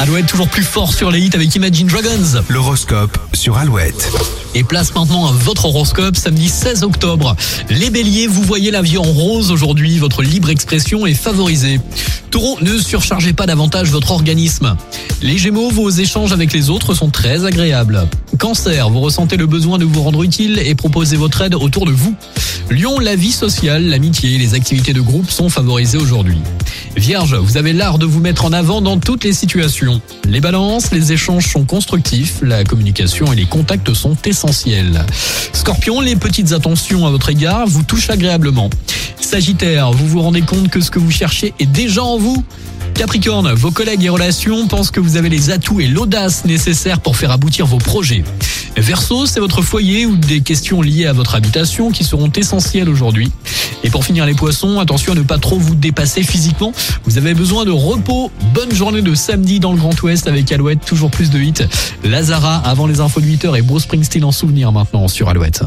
Alouette toujours plus fort sur les hits avec Imagine Dragons. L'horoscope sur Alouette. Et place maintenant à votre horoscope samedi 16 octobre. Les béliers, vous voyez la vie en rose aujourd'hui, votre libre expression est favorisée. Taureau, ne surchargez pas davantage votre organisme. Les gémeaux, vos échanges avec les autres sont très agréables. Cancer, vous ressentez le besoin de vous rendre utile et proposez votre aide autour de vous. Lion, la vie sociale, l'amitié les activités de groupe sont favorisées aujourd'hui. Vierge, vous avez l'art de vous mettre en avant dans toutes les situations. Les balances, les échanges sont constructifs, la communication et les contacts sont essentiels. Scorpion, les petites attentions à votre égard vous touchent agréablement. Sagittaire, vous vous rendez compte que ce que vous cherchez est déjà en vous Capricorne, vos collègues et relations pensent que vous avez les atouts et l'audace nécessaires pour faire aboutir vos projets. Verseau, c'est votre foyer ou des questions liées à votre habitation qui seront essentielles aujourd'hui. Et pour finir les poissons, attention à ne pas trop vous dépasser physiquement. Vous avez besoin de repos. Bonne journée de samedi dans le Grand Ouest avec Alouette, toujours plus de hits. Lazara avant les infos de 8h et Bruce Springsteen en souvenir maintenant sur Alouette.